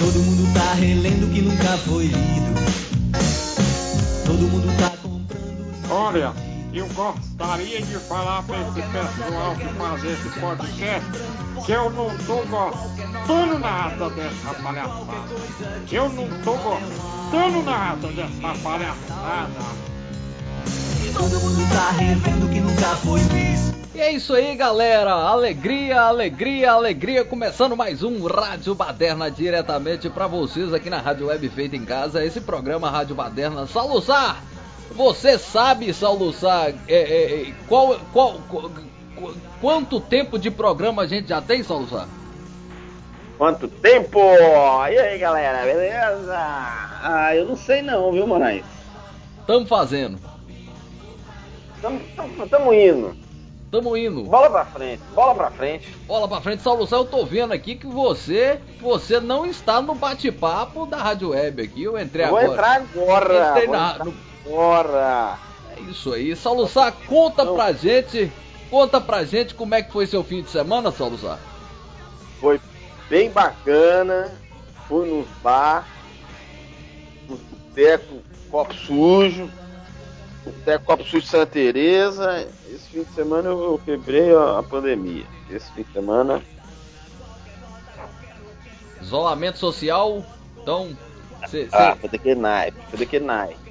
Todo mundo tá relendo que nunca foi lido. Todo mundo tá comprando. Olha, eu gostaria de falar para esse pessoal que faz esse podcast que eu não tô gostando nada dessa palhaçada. Eu não tô gostando nada dessa palhaçada. Todo mundo tá revendo que nunca foi visto. E é isso aí, galera. Alegria, alegria, alegria. Começando mais um Rádio Baderna diretamente pra vocês aqui na Rádio Web Feita em Casa. Esse programa Rádio Baderna. Saluçar! Você sabe, Saluçar, é, é, é, qual, qual, qual- qu- quanto tempo de programa a gente já tem, Saluçar? Quanto tempo? E aí, galera, beleza? Ah, eu não sei não, viu, Moraes? Tamo fazendo. Tamo, tamo, tamo indo. Tamo indo. Bola pra frente, bola pra frente. Bola pra frente, Saluçar. Eu tô vendo aqui que você, você não está no bate-papo da Rádio Web aqui. Eu entrei Vou agora. entrar agora. Entrei vou na- entrar no- agora. É isso aí. Saluçar, conta Não. pra gente, conta pra gente como é que foi seu fim de semana, Saluçar. Foi bem bacana. Fui nos bar, nos botecos, copo sujo. Boteco Copo Sujo de Santa Teresa. Esse fim de semana eu, eu quebrei a, a pandemia. Esse fim de semana Isolamento social, então... cê- cê- Ah, foi daquele naipe, foi daquele naipe.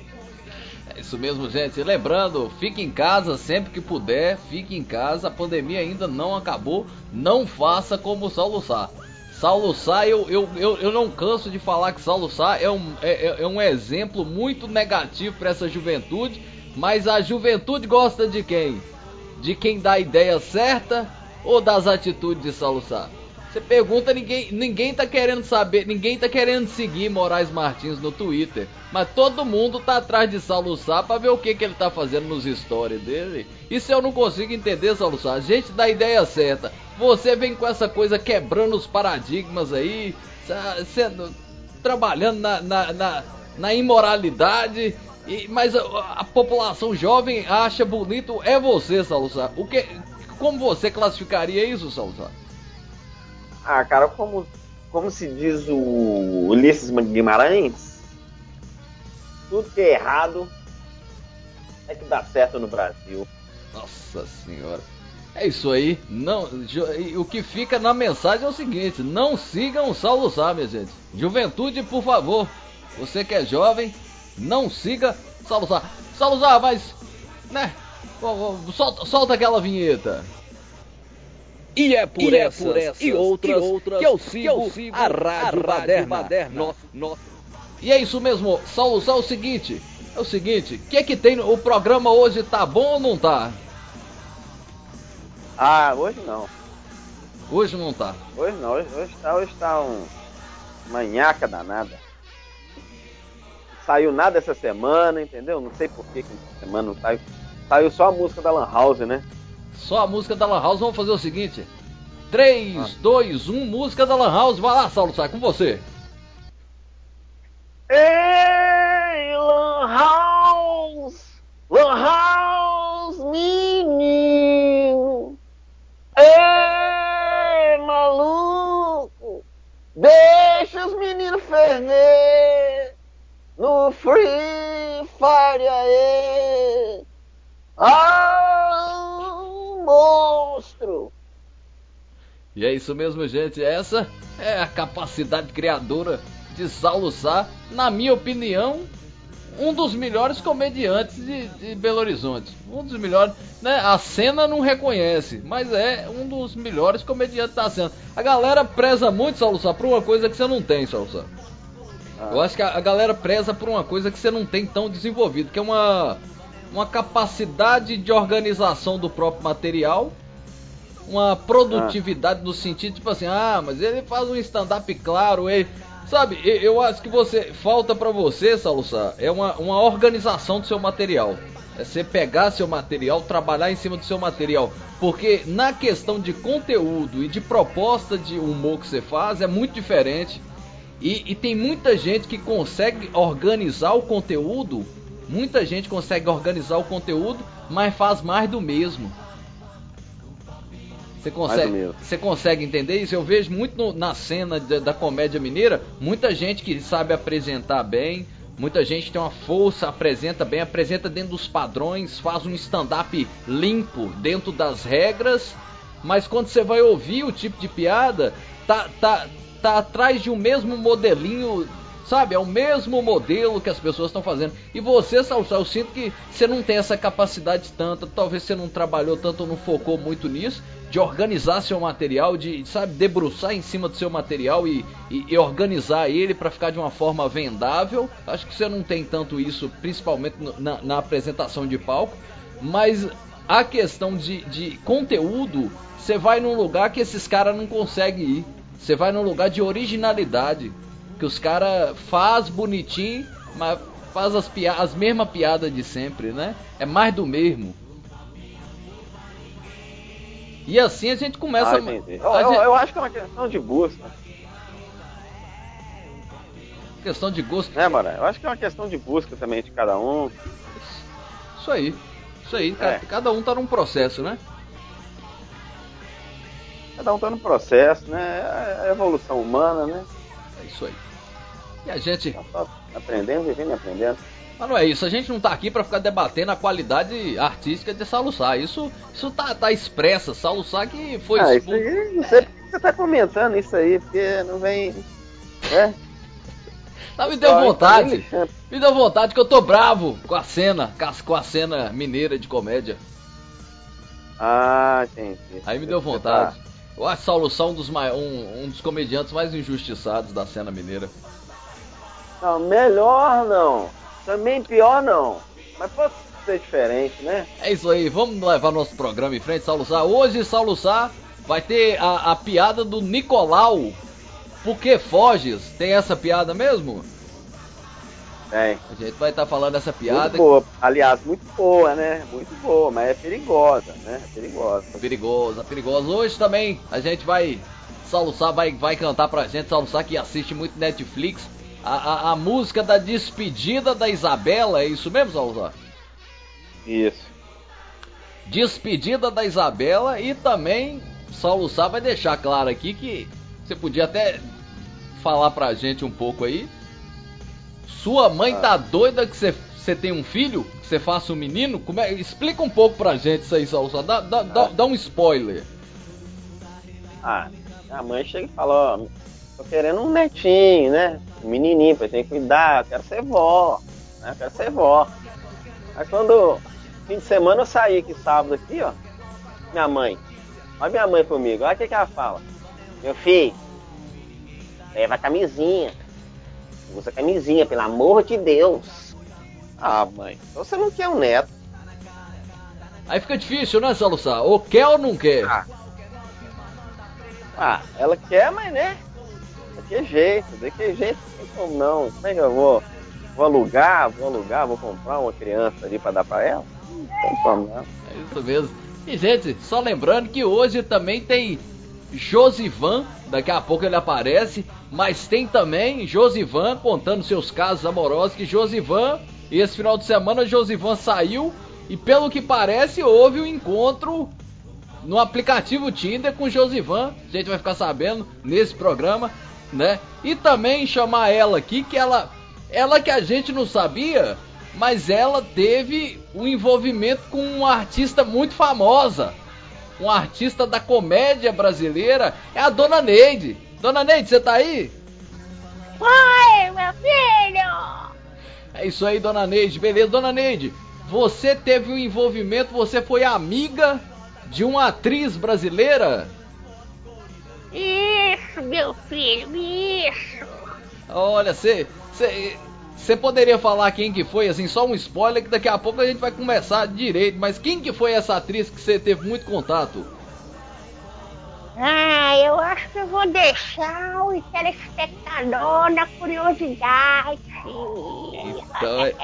É isso mesmo, gente. Lembrando, fique em casa sempre que puder, fique em casa. A pandemia ainda não acabou. Não faça como o Saulo Sá. Saulo Sá, eu, eu, eu, eu não canso de falar que Saulo Sá é um, é, é- é um exemplo muito negativo para essa juventude. Mas a juventude gosta de quem? De quem dá a ideia certa ou das atitudes de Saulo Sá? Você pergunta, ninguém, ninguém tá querendo saber, ninguém tá querendo seguir Moraes Martins no Twitter. Mas todo mundo tá atrás de Saulo Sá pra ver o que, que ele tá fazendo nos stories dele. Isso eu não consigo entender, Saulo Sá. A gente dá a ideia certa. Você vem com essa coisa quebrando os paradigmas aí, sendo, trabalhando na, na, na, na imoralidade. E, mas a, a população jovem acha bonito é você, Saulo Sá. O que, como você classificaria isso, Saulo Sá? Ah, cara, como, como se diz o Ulisses Guimarães, tudo que é errado é que dá certo no Brasil. Nossa senhora. É isso aí. Não, o que fica na mensagem é o seguinte: não sigam o Saulo Sá, minha gente. Juventude, por favor. Você que é jovem, não siga Saulo Sá. Saulo Sá, mas. Né? Solta, solta aquela vinheta. E é por, E é essas, por essas e outras, e outras que eu que sigo, eu sigo a Rádio a. Rádio Baderna. Nosso, nosso, E é isso mesmo, Sá, é o seguinte. É o seguinte, o que é que tem? O programa hoje tá bom ou não tá? Ah, hoje não. Hoje não tá. Hoje não. Hoje, hoje, tá, hoje tá um manhaca danada. Saiu nada essa semana, entendeu? Não sei por que que essa semana não saiu. Saiu só a música da Lan House, né? Só a música da Lan House, vamos fazer o seguinte. 3, 2, 1, música da Lan House. Vai lá, Saulo, sai com você. Ei, Lan House! Lan House, menino! Ei, maluco! Deixa os meninos ferver no Free Fire aí! Ah, monstro! E é isso mesmo, gente. Essa é a capacidade criadora de Saulo Sá. Na minha opinião, um dos melhores comediantes de, de Belo Horizonte. Um dos melhores. Né? A cena não reconhece, mas é um dos melhores comediantes da cena. A galera preza muito, Saulo Sá, por uma coisa que você não tem, Saulo Sá. Eu acho que a, a galera preza por uma coisa que você não tem tão desenvolvido, que é uma, uma capacidade de organização do próprio material, uma produtividade no sentido, tipo assim, ah, mas ele faz um stand-up claro, ele. Sabe, eu, acho que você falta para você, Salussá, é uma, uma organização do seu material. É você pegar seu material, trabalhar em cima do seu material. Porque na questão de conteúdo e de proposta de humor que você faz é muito diferente. E, e tem muita gente que consegue organizar o conteúdo. Muita gente consegue organizar o conteúdo, mas faz mais do mesmo. Você consegue, você consegue entender isso? Eu vejo muito no, na cena da, da, comédia mineira, muita gente que sabe apresentar bem, muita gente tem uma força, apresenta bem, apresenta dentro dos padrões, faz um stand-up limpo dentro das regras, mas quando você vai ouvir o tipo de piada, tá, tá, tá atrás de um mesmo modelinho Sabe, é o mesmo modelo que as pessoas estão fazendo. E você, Salsal, eu sinto que você não tem essa capacidade tanta, talvez você não trabalhou tanto, não focou muito nisso, de organizar seu material, de, sabe, debruçar em cima do seu material e, e, e organizar ele para ficar de uma forma vendável. Acho que você não tem tanto isso, principalmente na, na apresentação de palco. Mas a questão de, de conteúdo, você vai num lugar que esses caras não conseguem ir. Você vai num lugar de originalidade que os caras faz bonitinho, mas faz as, pia as mesmas piadas de sempre, né? É mais do mesmo. E assim a gente começa. Ah, a... eu, eu, eu, acho que é uma questão de busca. Questão de gosto. É, mano, eu acho que é uma questão de busca também de cada um. Isso aí. Isso aí. É. Cada um tá num processo, né? Cada um tá num processo, né? É a evolução humana, né? É isso aí. E a gente. Tá aprendendo, vivendo e aprendendo. Mas não é isso, a gente não tá aqui para ficar debatendo a qualidade artística de Salussá. Isso, isso tá, tá expressa. Salussá que foi. Ah, isso aí, não sei porque você tá comentando isso aí, porque não vem. É? Tá, me deu vontade. Me deu vontade que eu tô bravo com a cena, com a cena mineira de comédia. Ah, entendi. Aí me deu vontade. Eu acho Salussá um dos, um, um dos comediantes mais injustiçados da cena mineira. Não, melhor não. Também pior não. Mas pode ser diferente, né? É isso aí, vamos levar nosso programa em frente, Saulo Sá. Hoje, Saulo Sá vai ter a, a piada do Nicolau. Por que foges? Tem essa piada mesmo? Tem. A gente vai estar tá falando essa piada. Muito boa. Aliás, muito boa, né? Muito boa, mas é perigosa, né? É perigosa. Perigosa, perigosa. Hoje também a gente vai. Saulo Sá vai, vai cantar pra gente. Saulo Sá que assiste muito Netflix a, a, a, música da despedida da Isabela, é isso mesmo, Salvador? Isso. Despedida da Isabela e também Saulo Sá vai deixar claro aqui que você podia até falar pra gente um pouco aí. Sua mãe ah. tá doida que você, você tem um filho? Que você faça um menino? Como é, explica um pouco pra gente isso aí, Saulo Sá. Dá, dá, ah. dá, dá um spoiler. Ah, a mãe chega e fala, ó, tô querendo um netinho, né? Menininho, pra gente cuidar, eu quero ser vó, né? Eu quero ser vó. Aí quando fim de semana eu saí aqui sábado aqui, ó, minha mãe, olha minha mãe comigo, olha o que, que ela fala. Meu filho, leva a camisinha. Usa camisinha, pelo amor de Deus. Ah, mãe, então você não quer um neto. Aí fica difícil, né, Salussá? Ou quer ou não quer? Ah. ah, ela quer, mas né? Que jeito, de que jeito, como não? Como é que eu vou? Vou alugar, vou alugar, vou comprar uma criança ali para dar para ela? Não tem. É isso mesmo. E gente, só lembrando que hoje também tem Josivan, daqui a pouco ele aparece, mas tem também Josivan contando seus casos amorosos, que Josivan, esse final de semana Josivan saiu e pelo que parece houve um encontro no aplicativo Tinder com Josivan, a gente vai ficar sabendo nesse programa né? E também chamar ela aqui que ela ela que a gente não sabia, mas ela teve um envolvimento com uma artista muito famosa, uma artista da comédia brasileira, é a Dona Neide. Dona Neide, você tá aí? Oi, meu filho! É isso aí, Dona Neide. Beleza, Dona Neide. Você teve um envolvimento, você foi amiga de uma atriz brasileira? Isso, meu filho, isso. Olha, você. Você poderia falar quem que foi, assim, só um spoiler que daqui a pouco a gente vai começar direito, mas quem que foi essa atriz que você teve muito contato? Ah, eu acho que eu vou deixar o telespectador na curiosidade. Então, é...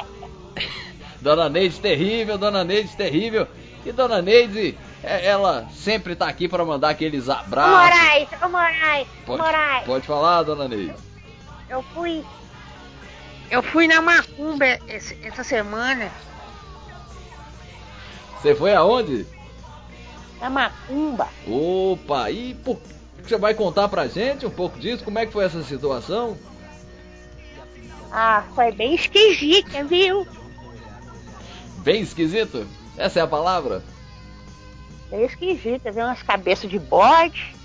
Dona Neide terrível, Dona Neide terrível. E Dona Neide, ela sempre tá aqui para mandar aqueles Ô abraços. Moraes, ô Moraes, Pode, Moraes. pode falar, Dona Neide. Eu fui. Eu fui na Macumba esse- essa semana. Você foi aonde? Na Macumba. Opa, e por... você vai contar pra gente um pouco disso? Como é que foi essa situação? Ah, foi bem esquisita, viu? Bem esquisito? Essa é a palavra? Bem esquisita, viu? Umas cabeças de bode.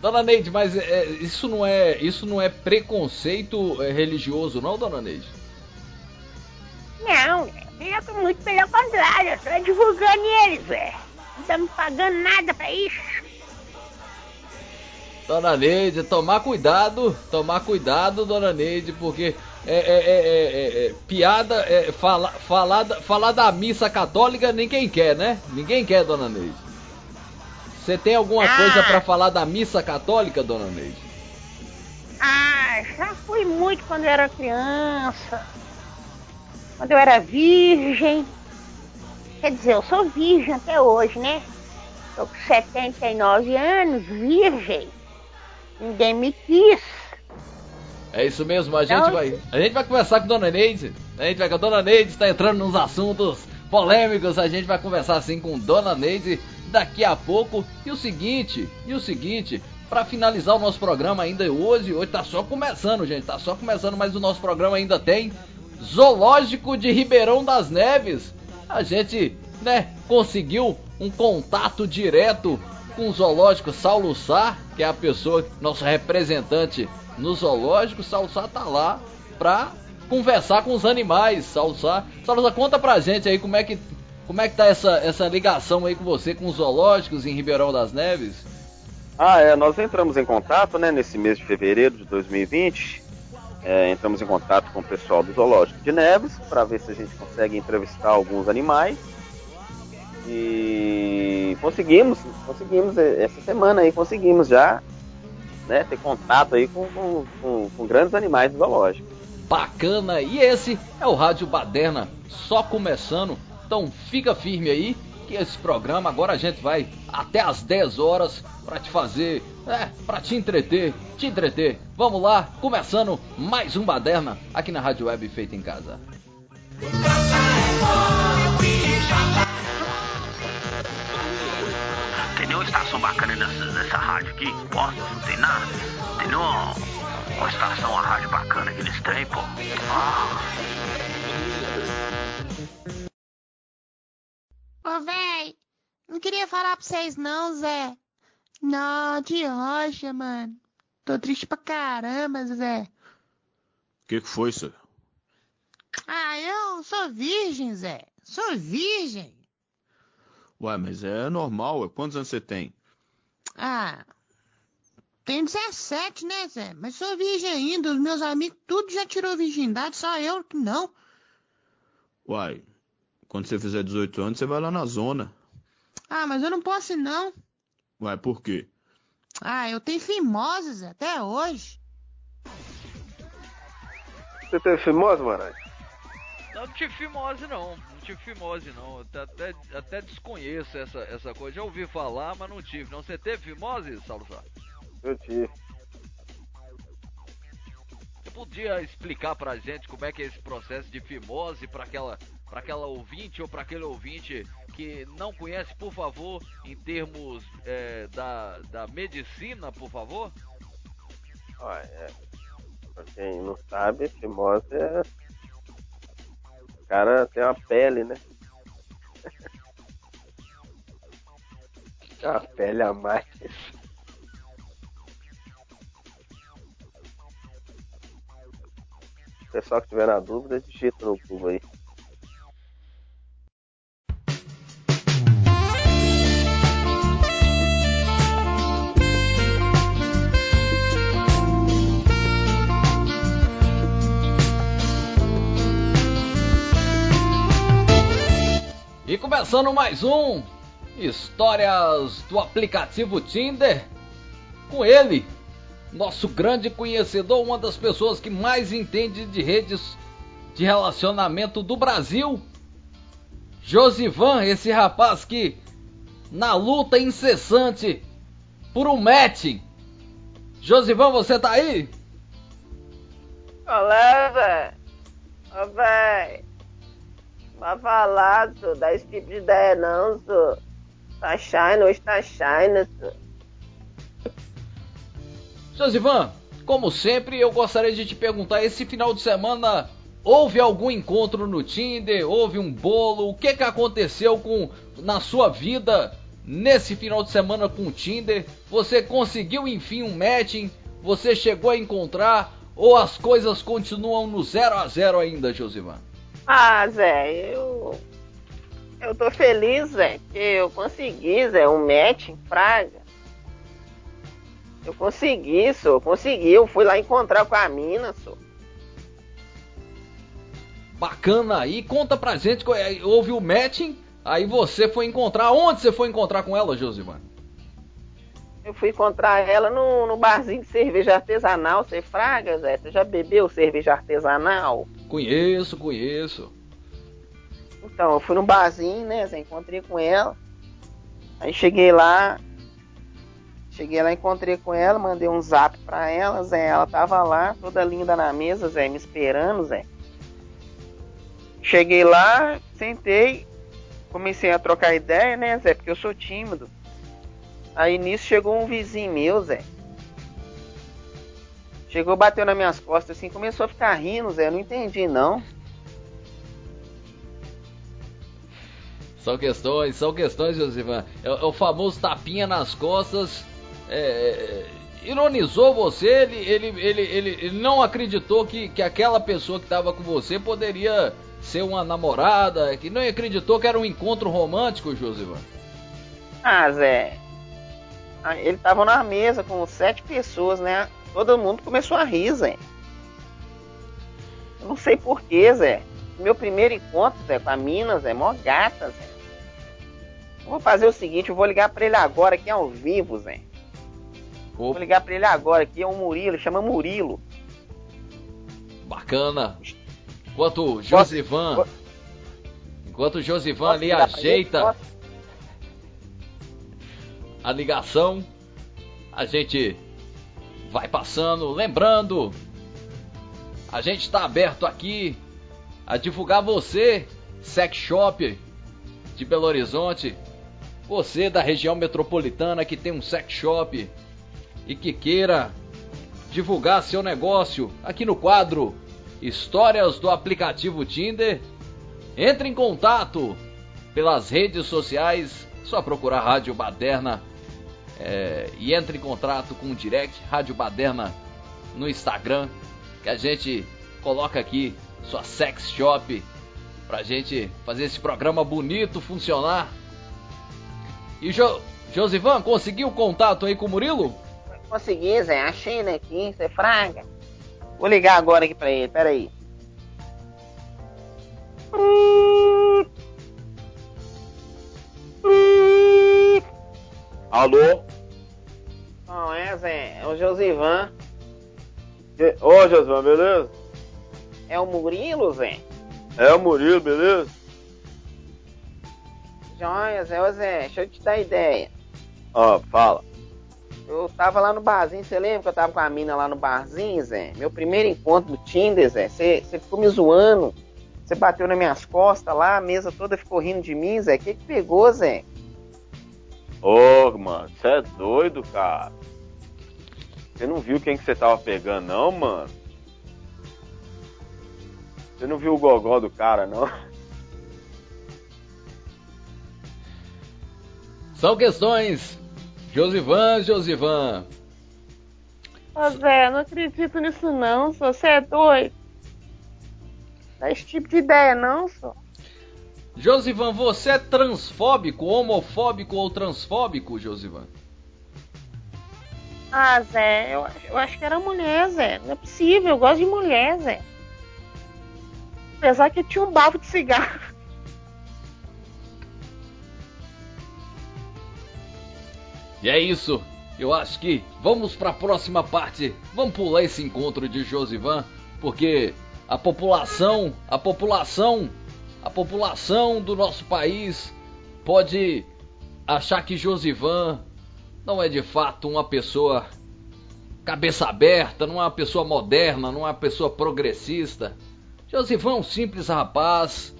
Dona Neide, mas é, isso não é isso não é preconceito é, religioso, não, Dona Neide? Não, eu muito pelo contrário, eu tô divulgando eles, velho. Não me pagando nada pra isso. Dona Neide, tomar cuidado, tomar cuidado, Dona Neide, porque é, é, é, é, é, piada, é, fala, falar, da- falar da missa católica ninguém quer, né? Ninguém quer, Dona Neide. Você tem alguma Ah. coisa pra falar da missa católica, Dona Neide? Ah, já fui muito quando eu era criança. Quando eu era virgem. Quer dizer, eu sou virgem até hoje, né? Tô com 79 anos, virgem. Ninguém me quis. É isso mesmo, a gente Não. vai. A gente vai conversar com Dona Neide. A gente vai com a Dona Neide, está entrando nos assuntos polêmicos. A gente vai conversar assim com Dona Neide daqui a pouco. E o seguinte, e o seguinte, para finalizar o nosso programa ainda hoje, hoje tá só começando, gente, tá só começando, mas o nosso programa ainda tem Zoológico de Ribeirão das Neves. A gente, né, conseguiu um contato direto com o zoológico Saulo Sá, que é a pessoa, nosso representante no zoológico. Saulo Sá tá lá pra conversar com os animais. Saulo Sá, Saulo Sá, conta pra gente aí como é que como é que tá essa, essa ligação aí com você com os zoológicos em Ribeirão das Neves? Ah, é, nós entramos em contato, né, nesse mês de fevereiro de 2020. É, entramos em contato com o pessoal do Zoológico de Neves para ver se a gente consegue entrevistar alguns animais. E conseguimos, conseguimos eh, essa semana aí, conseguimos já né, ter contato aí com, com, com- com grandes animais do zoológico. Bacana, e esse é o Rádio Baderna, só começando. Então fica firme aí, que esse programa agora a gente vai até às 10 horas pra te fazer, é, pra te entreter, te entreter. Vamos lá, começando mais um Baderna aqui na Rádio Web Feita em Casa. Tem nenhuma estação bacana nessa, nessa rádio aqui? Não tem nada? Tem uma estação, uma rádio bacana que eles têm, pô? Ah. Ô, véi, não queria falar pra vocês não, Zé. Não, de rocha, mano. Tô triste pra caramba, Zé. O que, que foi, senhor? Ah, eu sou virgem, Zé. Sou virgem. Ué, mas é normal, ué. Quantos anos você tem? Ah, tenho 17, né, Zé? Mas sou virgem ainda. Os meus amigos tudo já tirou virgindade, só eu que não. Uai, quando você fizer 18 anos, você vai lá na zona. Ah, mas eu não posso não. Uai, por quê? Ah, eu tenho fimose, Zé, até hoje. Você teve fimose, Moraes? Não tive fimose não tive fimose não. Até, até, desconheço essa, essa coisa. Já ouvi falar, mas não tive. Não, você teve fimose, Sá? Eu tive. Você podia explicar pra gente como é que é esse processo de fimose pra aquela, pra aquela ouvinte ou pra aquele ouvinte que não conhece, por favor, em termos é, da, da medicina, por favor? Olha, pra quem não sabe, fimose é. Cara tem uma pele, né? Uma pele a mais. Pessoal que tiver na dúvida, digita no Google aí. Começando mais um Histórias do aplicativo Tinder. Com ele, nosso grande conhecedor, uma das pessoas que mais entende de redes de relacionamento do Brasil. Josivan, esse rapaz que na luta incessante por um matching. Josivan, você tá aí? Olá, velho. Ô, velho. Vai falar, senhor. Dá esse tipo de ideia, não, senhor. Tá shine, hoje tá shine, senhor. Josivan, como sempre, eu gostaria de te perguntar: esse final de semana houve algum encontro no Tinder? Houve um bolo? O que, que aconteceu com na sua vida nesse final de semana com o Tinder? Você conseguiu enfim um matching? Você chegou a encontrar? Ou as coisas continuam no 0 a 0 ainda, Josivan? Ah, Zé, eu. Eu tô feliz, Zé, que eu consegui, Zé, um match em Praga. Eu consegui, só, consegui. Eu fui lá encontrar com a mina, só. Bacana aí, conta pra gente, é, houve o matching, aí você foi encontrar, onde você foi encontrar com ela, Josivan? Eu fui encontrar ela no, no barzinho de cerveja artesanal, você fraga, Zé? Você já bebeu cerveja artesanal? Conheço, conheço. Então, eu fui no barzinho, né, Zé? Encontrei com ela. Aí cheguei lá, cheguei lá, encontrei com ela, mandei um zap pra ela, Zé. Ela tava lá, toda linda na mesa, Zé, me esperando, Zé. Cheguei lá, sentei, comecei a trocar ideia, né, Zé? Porque eu sou tímido. Aí nisso chegou um vizinho meu, Zé. Chegou, bateu nas minhas costas assim, começou a ficar rindo, Zé. Eu não entendi, não. São questões, são questões, Josivan. É, é, o famoso tapinha nas costas. É, é, ironizou você, ele, ele, ele, ele, ele não acreditou que, que aquela pessoa que estava com você poderia ser uma namorada, que não acreditou que era um encontro romântico, Josivan. Ah, Zé, ele tava na mesa com sete pessoas, né? Todo mundo começou a rir, Zé. Eu não sei porquê, Zé. Meu primeiro encontro, Zé, com a mina, Zé, mó gata, Zé. Eu vou fazer o seguinte, eu vou ligar pra ele agora aqui ao vivo, Zé. Vou ligar pra ele agora aqui, é um Murilo, chama Murilo. Bacana. Enquanto o Josivan. Enquanto o Josivan ali ajeita a ligação, a gente vai passando, lembrando, a gente está aberto aqui a divulgar você, sex shop de Belo Horizonte, você da região metropolitana que tem um sex shop e que queira divulgar seu negócio aqui no quadro Histórias do aplicativo Tinder, entre em contato pelas redes sociais, só procurar Rádio Baderna é, e entre em contato com o direct Rádio Baderna no Instagram, que a gente coloca aqui sua sex shop pra gente fazer esse programa bonito funcionar. E jo Josivan, conseguiu contato aí com o Murilo? Consegui, Zé, achei né, aqui, você fraga. Vou ligar agora aqui pra ele, peraí. Alô? Não é, Zé, é o Josivan. Ô, Josivan, beleza? É o Murilo, Zé? É o Murilo, beleza? Joia, Zé, ô Zé, deixa eu te dar ideia. Ó, fala. Eu tava lá no barzinho, você lembra que eu tava com a mina lá no barzinho, Zé? Meu primeiro encontro no Tinder, Zé, você ficou me zoando. Você bateu nas minhas costas lá, a mesa toda ficou rindo de mim, Zé. O que que pegou, Zé? Ô, mano, você é doido, cara. Você não viu quem que você tava pegando, não, mano? Você não viu o gogó do cara, não? São questões. Josivan, Josivan. Ô Zé, não acredito nisso não, só. Você é doido. Dá esse tipo de ideia não, só. Josivan, você é transfóbico, homofóbico ou transfóbico, Josivan? Ah, Zé, eu, eu acho que era mulher, Zé. Não é possível, eu gosto de mulher, Zé. Apesar que tinha um bafo de cigarro. E é isso. Eu acho que vamos para a próxima parte. Vamos pular esse encontro de Josivan, porque a população, a população, a população do nosso país pode achar que Josivan não é de fato uma pessoa cabeça aberta, não é uma pessoa moderna, não é uma pessoa progressista. Josivan é um simples rapaz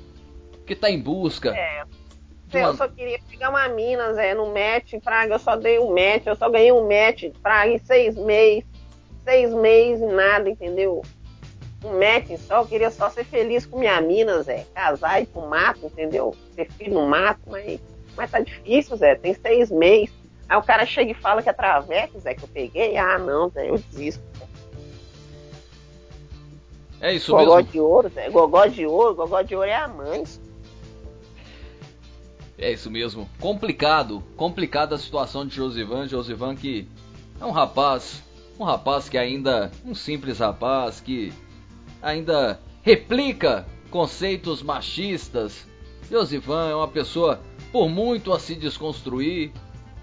que está em busca. É. Eu só queria pegar uma mina, Zé, no match, Praga, eu só dei um match, eu só ganhei um match, Praga, em seis meses, seis meses e nada, entendeu? Um match só, eu queria só ser feliz com minha mina, Zé, casar e ir pro mato, entendeu? Ter filho no mato, mas, mas tá difícil, Zé, tem seis meses. Aí o cara chega e fala que é traveco, Zé, que eu peguei, ah, não, Zé, eu desisto. É isso gogó mesmo. de ouro, Zé, gogó de ouro, gogó de ouro é a mãe. É isso mesmo. Complicado, complicada a situação de Josivan. Josivan que é um rapaz, um rapaz que ainda, um simples rapaz que ainda replica conceitos machistas. Josivan é uma pessoa por muito a se desconstruir.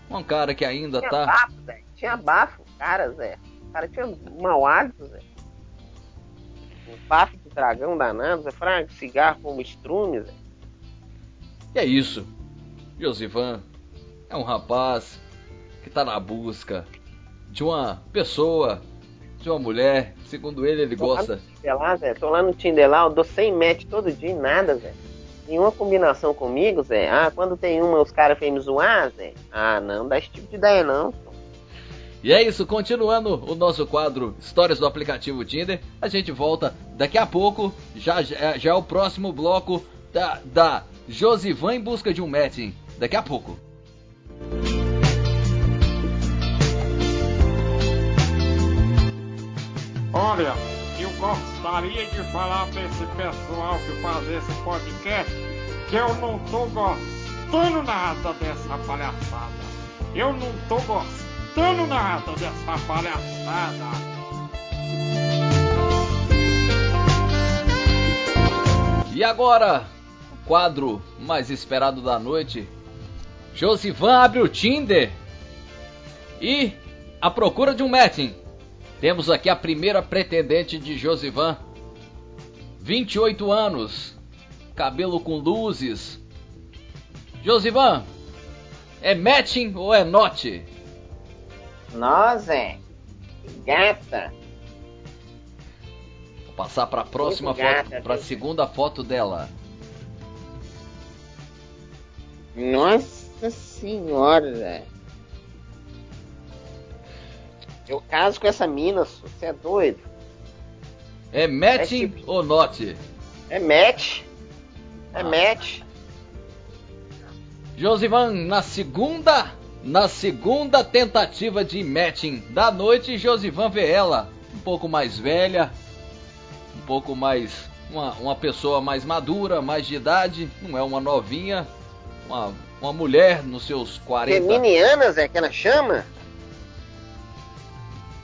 Um cara que ainda tinha tá. Bafo, Zé. Tinha bafo, cara, Zé. O cara tinha mau hálito, Zé. Um bafo de dragão danado, Zé. Franco, cigarro como estrume, Zé. E é isso. Josivan é um rapaz que tá na busca de uma pessoa, de uma mulher. Segundo ele, ele Tô gosta. Lá Tinder lá, Zé. Tô lá no Tinder lá, eu dou 100 match todo dia e nada, Zé. Nenhuma combinação comigo, Zé. Ah, quando tem uma, os caras vêm me zoar, Zé. Ah, não, dá esse tipo de ideia, não. E é isso, continuando o nosso quadro Histórias do aplicativo Tinder, a gente volta daqui a pouco, já já, já é o próximo bloco da, da Josivan em busca de um matching. Daqui a pouco. Olha, eu gostaria de falar pra esse pessoal que faz esse podcast que eu não tô gostando nada dessa palhaçada. Eu não tô gostando nada dessa palhaçada. E agora, o quadro mais esperado da noite. Josivan abre o Tinder e a procura de um matching. Temos aqui a primeira pretendente de Josivan. 28 anos, cabelo com luzes. Josivan, é matching ou é not? Zé. Gata. Vou passar para a próxima Muito foto, para a segunda foto dela. Nossa senhora, Eu caso com essa mina, você é doido. É matching É tipo- ou not? É match. É Ah. match. Josivan, na segunda, na segunda tentativa de matching da noite, Josivan vê ela um pouco mais velha, um pouco mais uma, uma pessoa mais madura, mais de idade, não é uma novinha, uma, uma mulher nos seus 40. Geminiana, Zé, que ela chama?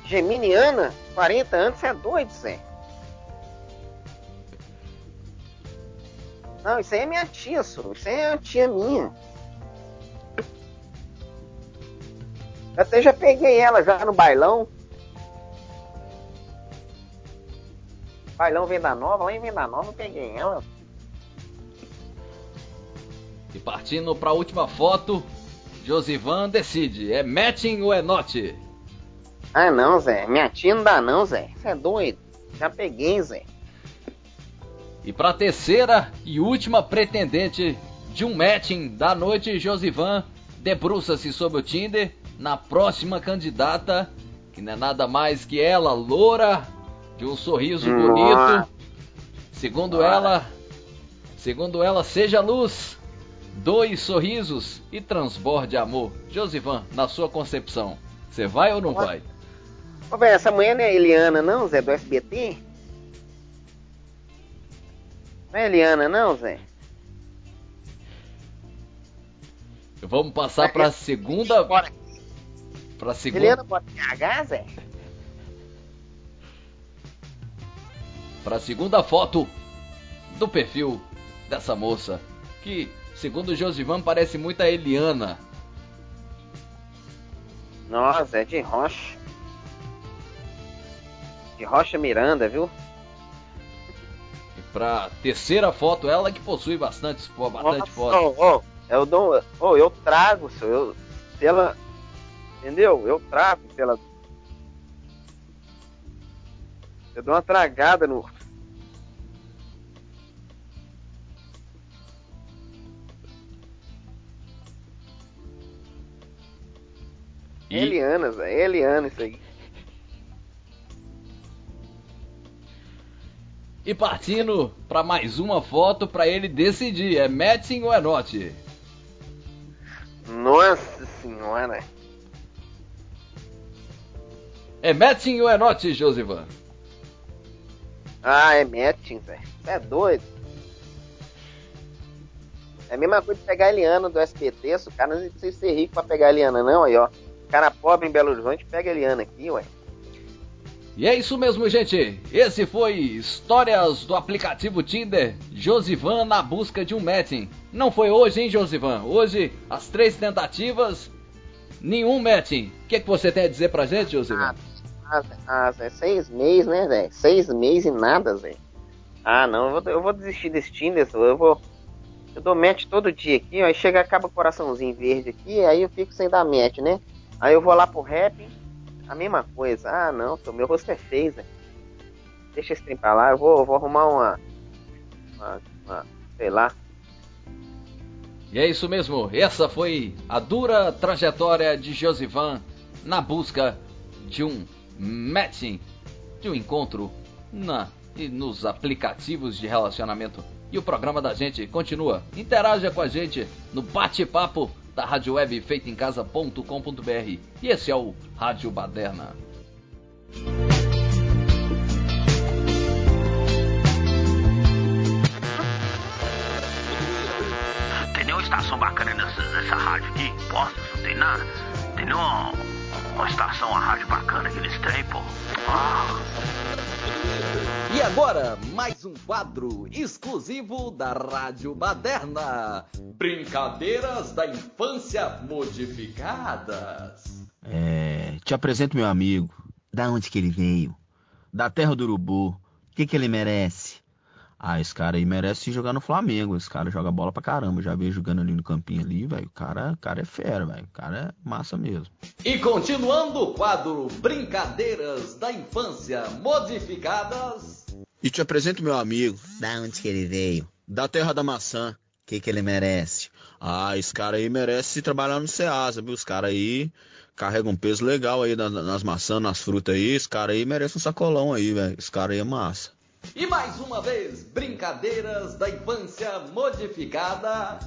Geminiana? 40 anos, você é doido, Zé. Não, isso aí é minha tia. Isso aí é uma tia minha. Até já peguei ela já no bailão. Bailão Venda Nova, lá em Venda Nova eu peguei ela. E partindo para a última foto, Josivan decide, é matching ou é not? Ah não, Zé. Minha tia não dá não, Zé. Você é doido. Já peguei, Zé. E para a terceira e última pretendente de um matching da noite, Josivan debruça-se sobre o Tinder na próxima candidata, que não é nada mais que ela, loura, de um sorriso bonito. Segundo ela, segundo ela, seja luz, dois sorrisos e transborde amor. Josivan, na sua concepção, você vai ou não vai? Ô, velho, essa mulher não é Eliana não, Zé, do SBT? Não é Eliana não, Zé? Vamos passar para a segunda, Bora. para segunda, Eliana pode PH, Zé? para a segunda foto do perfil dessa moça, que, segundo o Josivan, parece muito a Eliana. Nossa, é de rocha. De Rocha Miranda, viu? E pra terceira foto, ela que possui bastante, bastante Nossa, foto. ó, eu dou, ó, eu trago, senhor, eu, se ela, entendeu? Eu trago, se ela, eu dou uma tragada no, E- Eliana, Zé, é Eliana isso aí. E partindo pra mais uma foto pra ele decidir, é matching ou é not? Nossa senhora. É matching ou é not, Josivan? Ah, é Zé. Você é doido. É a mesma coisa de pegar a Eliana do SPT, se o cara não precisa ser rico pra pegar a Eliana, não, aí, ó. O cara pobre em Belo Horizonte pega a Eliana aqui, ué. E é isso mesmo, gente. Esse foi Histórias do aplicativo Tinder. Josivan na busca de um matching. Não foi hoje, hein, Josivan? Hoje, as três tentativas, nenhum matching. O que, é que você tem a dizer pra gente, Josivan? Ah, ah, Zé, seis meses, né, Zé? Seis meses e nada, Zé. Ah, não, eu vou, eu vou desistir desse Tinder, eu vou... Eu dou match todo dia aqui, ó, aí chega, acaba o coraçãozinho verde aqui, aí eu fico sem dar match, né? Aí eu vou lá pro rap, a mesma coisa. Ah, não, meu rosto é feio, Zé. Deixa esse trem pra lá, eu vou, vou arrumar uma, uma, uma, sei lá. E é isso mesmo. Essa foi a dura trajetória de Josivan na busca de um matching, de um encontro na e nos aplicativos de relacionamento. E o programa da gente continua. Interaja com a gente no bate-papo da Rádio Web. E esse é o Rádio Baderna. Tem nenhuma estação bacana nessa, nessa rádio aqui? Postos, não tem nada? Tem nenhuma uma estação, uma rádio bacana que eles têm, pô? Ah, E agora, mais um quadro exclusivo da Rádio Baderna. Brincadeiras da infância modificadas. É, te apresento meu amigo. Da onde que ele veio? Da terra do urubu. O que que ele merece? Ah, esse cara aí merece jogar no Flamengo. Esse cara joga bola pra caramba. Já vi jogando ali no campinho ali, velho. O cara, o cara é fera, velho. O cara é massa mesmo. E continuando o quadro Brincadeiras da infância modificadas. E te apresento meu amigo. Da onde que ele veio? Da terra da maçã. O que que ele merece? Ah, esse cara aí merece trabalhar no Ceasa, viu? Os caras aí carregam um peso legal aí na- nas maçãs, nas frutas aí. Esse cara aí merece um sacolão aí, velho. Esse cara aí é massa. E mais uma vez, Brincadeiras da infância modificada.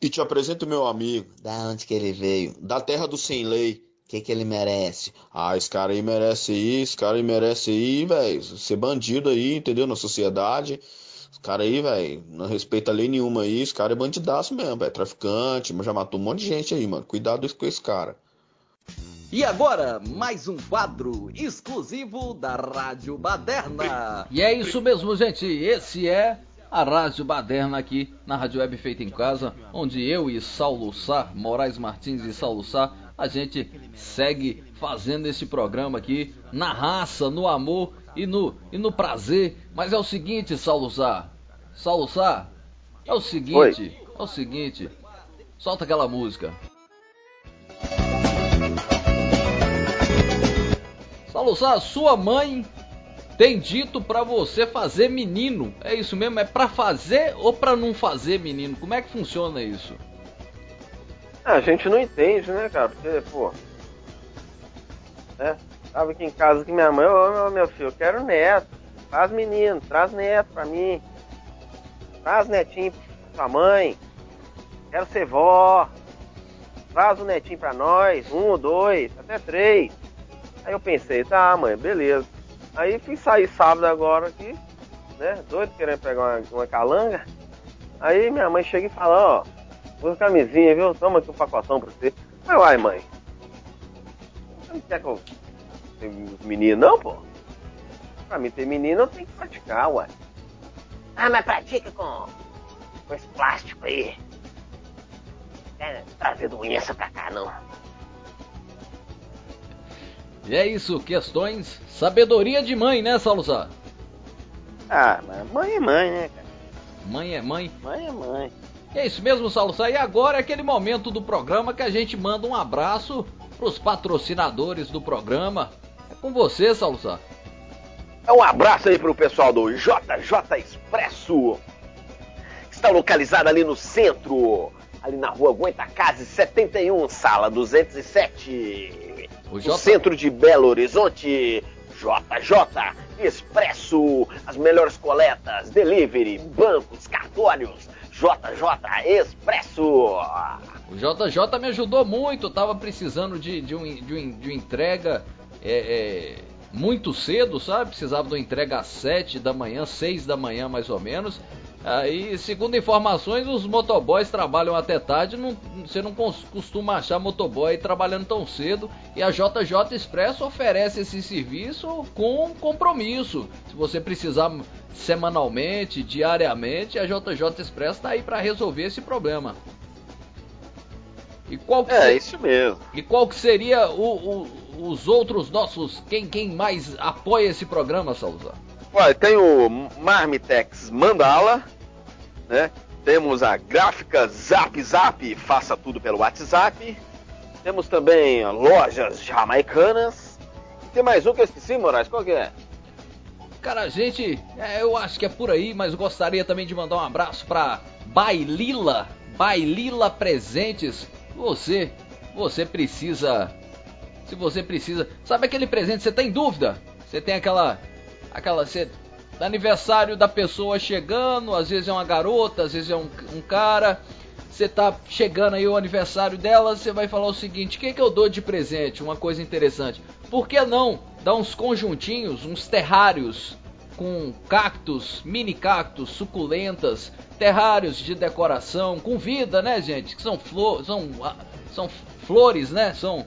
E te apresento meu amigo. Da onde que ele veio? Da terra do sem lei. O que que ele merece? Ah, esse cara aí merece aí, esse cara aí merece aí, velho, ser bandido aí, entendeu? Na sociedade. Esse cara aí, velho, não respeita lei nenhuma aí, esse cara é bandidaço mesmo, velho, traficante, mas já matou um monte de gente aí, mano. Cuidado com esse cara. E agora, mais um quadro exclusivo da Rádio Baderna. E é isso mesmo, gente. Esse é a Rádio Baderna aqui na Rádio Web Feita em Casa, onde eu e Saulo Sá, Moraes Martins e Saulo Sá, a gente segue fazendo esse programa aqui na raça, no amor e no, e no prazer. Mas é o seguinte, Saulo Sá. Saulo Sá, é o seguinte, é o seguinte. Solta aquela música. Saulo Sá, sua mãe tem dito pra você fazer menino. É isso mesmo? É pra fazer ou pra não fazer menino? Como é que funciona isso? Ah, a gente não entende, né, cara? Porque, pô. Né? Tava aqui em casa com minha mãe, ô meu, meu filho, eu quero neto. Traz menino, traz neto pra mim. Traz netinho pra mãe. Quero ser vó. Traz um netinho pra nós, um, dois, até três. Aí eu pensei, tá, mãe, beleza. Aí fui sair sábado agora aqui, né? Doido querendo pegar uma, uma calanga. Aí minha mãe chega e fala, ó, usa camisinha, viu? Toma aqui um pacotão pra você. Aí, uai, mãe. Você não quer que eu tenha menino, não, pô? Pra mim ter menino, eu tenho que praticar, uai. Ah, mas pratica com, com esse plástico aí. É, trazer doença pra cá, não. E é isso, questões, sabedoria de mãe, né, Salusar? Ah, mas mãe é mãe, né, cara? Mãe é mãe. Mãe é mãe. É isso mesmo, Salusar. E agora é aquele momento do programa que a gente manda um abraço pros patrocinadores do programa. É com você, Salusar. É um abraço aí pro pessoal do JJ Expresso. Está localizado ali no centro, ali na rua Goitacazes 71, sala 207. O No J... centro de Belo Horizonte, JJ Expresso. As melhores coletas, delivery, bancos, cartórios. JJ Expresso. O JJ me ajudou muito, tava precisando de, de, um, de, um, de uma entrega é, é, muito cedo, sabe? Precisava de uma entrega às 7 da manhã, 6 da manhã mais ou menos. Aí, segundo informações, os motoboys trabalham até tarde, não, você não cos- costuma achar motoboy trabalhando tão cedo. E a JJ Expresso oferece esse serviço com compromisso. Se você precisar semanalmente, diariamente, a JJ Expresso está aí para resolver esse problema. E qual que É, isso mesmo. e qual que seria o- o- os outros nossos, quem, quem mais apoia esse programa, Salazar? Olha, tem o Marmitex Mandala, né? Temos a gráfica Zap Zap, faça tudo pelo WhatsApp. Temos também lojas jamaicanas. E tem mais um que eu esqueci, Moraes, qual que é? Cara, a gente, é, eu acho que é por aí, mas gostaria também de mandar um abraço pra Bailila, Bailila Presentes. Você, você precisa, se você precisa, sabe aquele presente, você tem dúvida? Você tem aquela, aquela, você, aniversário da pessoa chegando, às vezes é uma garota, às vezes é um, um cara. Você tá chegando aí o aniversário dela, você vai falar o seguinte: o que, que eu dou de presente? Uma coisa interessante. Por que não dar uns conjuntinhos, uns terrários com cactos, mini cactos, suculentas, terrários de decoração com vida, né, gente? Que são flores, são, ah, são flores, né? São,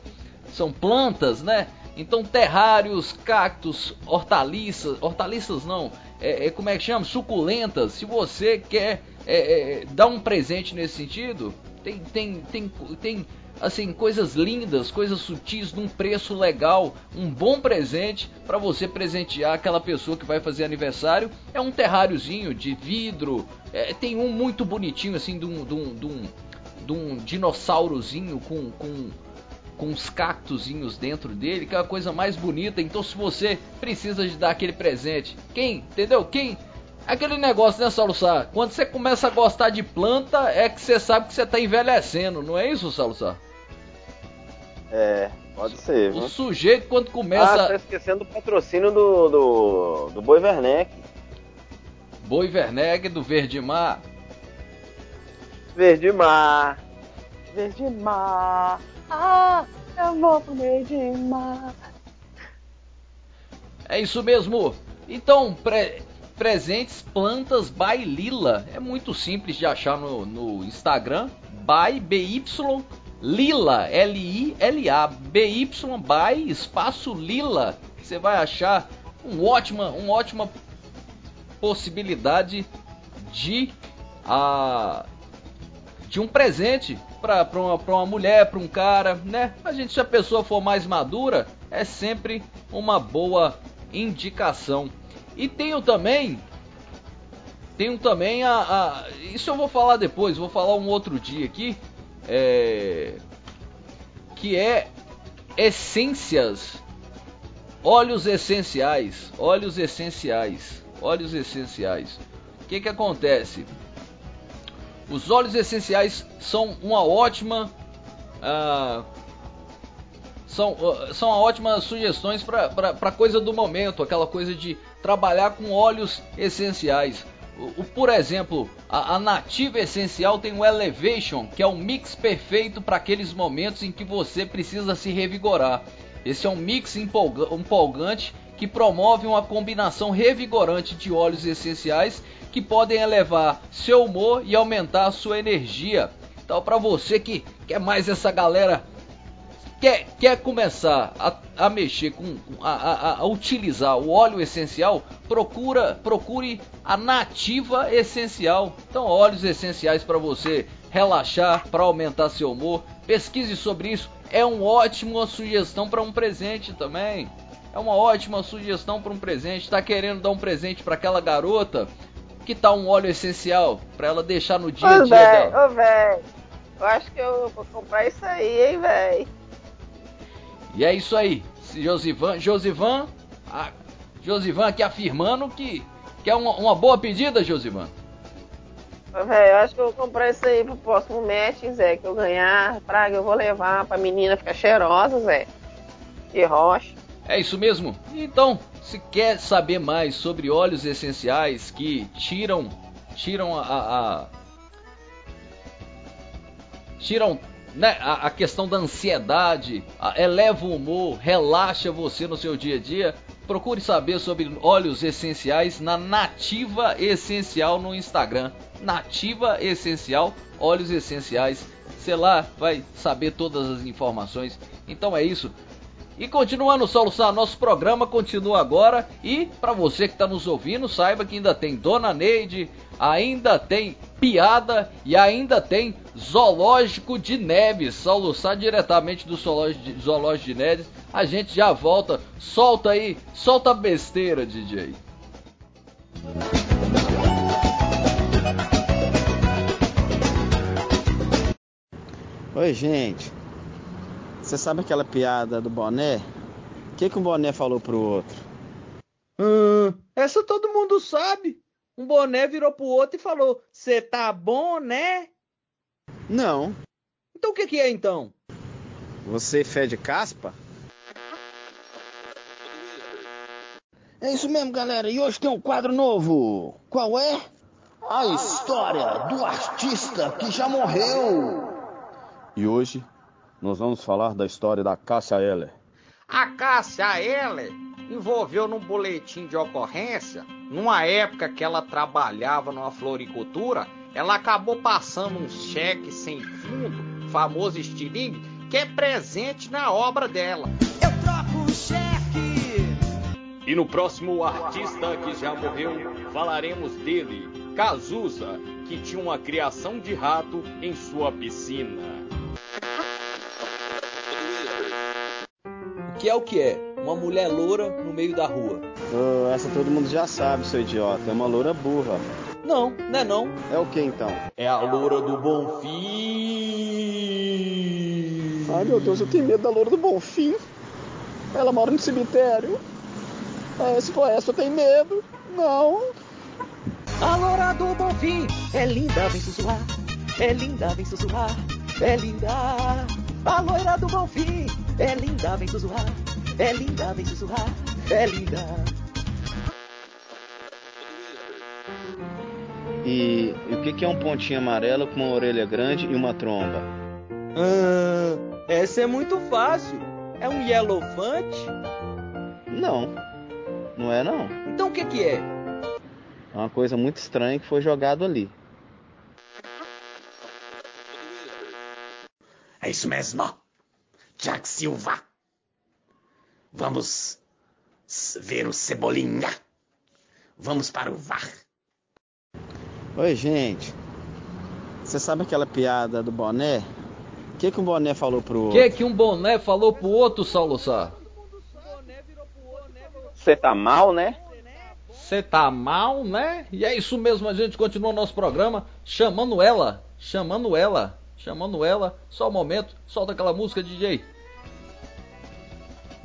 são plantas, né? Então terrários, cactos, hortaliças, hortaliças não, é, é, como é que chama? Suculentas. Se você quer é, é, dar um presente nesse sentido, tem, tem, tem, tem assim coisas lindas, coisas sutis, num preço legal, um bom presente para você presentear aquela pessoa que vai fazer aniversário. É um terráriozinho de vidro, é, tem um muito bonitinho assim, de um, de um, de um, de um dinossaurozinho com, com com uns cactozinhos dentro dele, que é a coisa mais bonita. Então, se você precisa de dar aquele presente, quem, entendeu? Quem? Aquele negócio, né, Saulo Sá? Quando você começa a gostar de planta, é que você sabe que você está envelhecendo, não é isso, Saulo Sá? É, pode ser, O viu? sujeito, quando Ah, começa. tá esquecendo do patrocínio do, do, do Boi Werneck. Boi Werneck do Verde Mar. Verde mar. Verde mar. Ah, eu vou pro verde mar. É isso mesmo. Então, pre- presentes plantas by Lila. É muito simples de achar no, no Instagram. By BY Lila. L-I-L-A. BY by espaço Lila. Você vai achar um ótima, uma ótima possibilidade de a de um presente para uma, pra uma mulher, para um cara, né? A gente, se a pessoa for mais madura, é sempre uma boa indicação. E tenho também, tenho também a, a- isso eu vou falar depois, vou falar um outro dia aqui, é, que é essências, óleos essenciais, óleos essenciais, óleos essenciais. O que que acontece? Os óleos essenciais são uma ótima. ah, são, ah, são ótimas sugestões para coisa do momento, aquela coisa de trabalhar com óleos essenciais. O, o- por exemplo, a, a Nativa Essencial tem o Elevation, que é um mix perfeito para aqueles momentos em que você precisa se revigorar. Esse é um mix empolga- empolgante que promove uma combinação revigorante de óleos essenciais que podem elevar seu humor e aumentar a sua energia. Então, para você que quer mais essa galera quer, quer começar a, a mexer com a, a- a utilizar o óleo essencial, procura procure a Nativa Essencial. Então, óleos essenciais para você relaxar, para aumentar seu humor. Pesquise sobre isso. é uma ótima sugestão para um presente também. É uma ótima sugestão para um presente. Está querendo dar um presente para aquela garota? Que tal um óleo essencial para ela deixar no dia a dia velho, dela? ô, velho. Eu acho que eu vou comprar isso aí, hein, velho. E é isso aí. Josivan, Josivan, a, Josivan aqui afirmando que, que é uma, uma boa pedida, Josivan. Velho, eu acho que eu vou comprar isso aí pro próximo match, Zé. Que eu ganhar, praga, eu vou levar pra menina ficar cheirosa, Zé. De rocha. É isso mesmo? Então, se quer saber mais sobre óleos essenciais que tiram tiram a, a- tiram né, a, a questão da ansiedade, a- eleva o humor, relaxa você no seu dia a dia, procure saber sobre óleos essenciais na Nativa Essencial no Instagram. Nativa Essencial, óleos essenciais. Sei lá, vai saber todas as informações. Então é isso. E continuando, Soluçar, nosso programa continua agora. E para você que está nos ouvindo, saiba que ainda tem Dona Neide, ainda tem piada e ainda tem Zoológico de Neves. Soluçar diretamente do Zoológico de, Neves. A gente já volta. Solta aí, solta besteira, DJ. Oi, gente. Você sabe aquela piada do boné? O que, que um boné falou pro outro? Hum, essa todo mundo sabe. Um boné virou pro outro e falou: Cê tá bom, né? Não. Então o que, que é então? Você fede caspa? É isso mesmo, galera. E hoje tem um quadro novo. Qual é? A história do artista que já morreu. E hoje nós vamos falar da história da Cássia Eller. A Cássia Eller envolveu num boletim de ocorrência, numa época que ela trabalhava numa floricultura, ela acabou passando um cheque sem fundo, famoso estilingue, que é presente na obra dela. Eu troco o cheque. E no próximo artista que já morreu, falaremos dele, Cazuza, que tinha uma criação de rato em sua piscina. Que é o que é? Uma mulher loura no meio da rua. Oh, essa todo mundo já sabe, seu idiota. É uma loura burra. Não, não é não. É o que então? É a loura do Bonfim. Ai, meu Deus, eu tenho medo da loura do Bonfim. Ela mora no cemitério. Ah, se for essa, eu tenho medo. Não. A loura do Bonfim é linda, vem sussurrar. É linda, vem sussurrar. É linda. A loira do Bonfim é linda, vem sussurrar. É linda, vem sussurrar. É linda. E, e o que, que é um pontinho amarelo com uma orelha grande e uma tromba? Ah, essa é muito fácil. É um Yellowfante? Não, não é não. Então o que que é? É uma coisa muito estranha que foi jogado ali. É isso mesmo. Jack Silva. Vamos ver o Cebolinha. Vamos para o VAR. Oi, gente. Você sabe aquela piada do boné? O que, que um boné falou pro O outro? que que um boné falou pro outro, Saulo Sá? Você tá mal, né? Você tá mal, né? E é isso mesmo, a gente continua o nosso programa chamando ela, chamando ela, chamando ela. Só um momento, solta aquela música, DJ.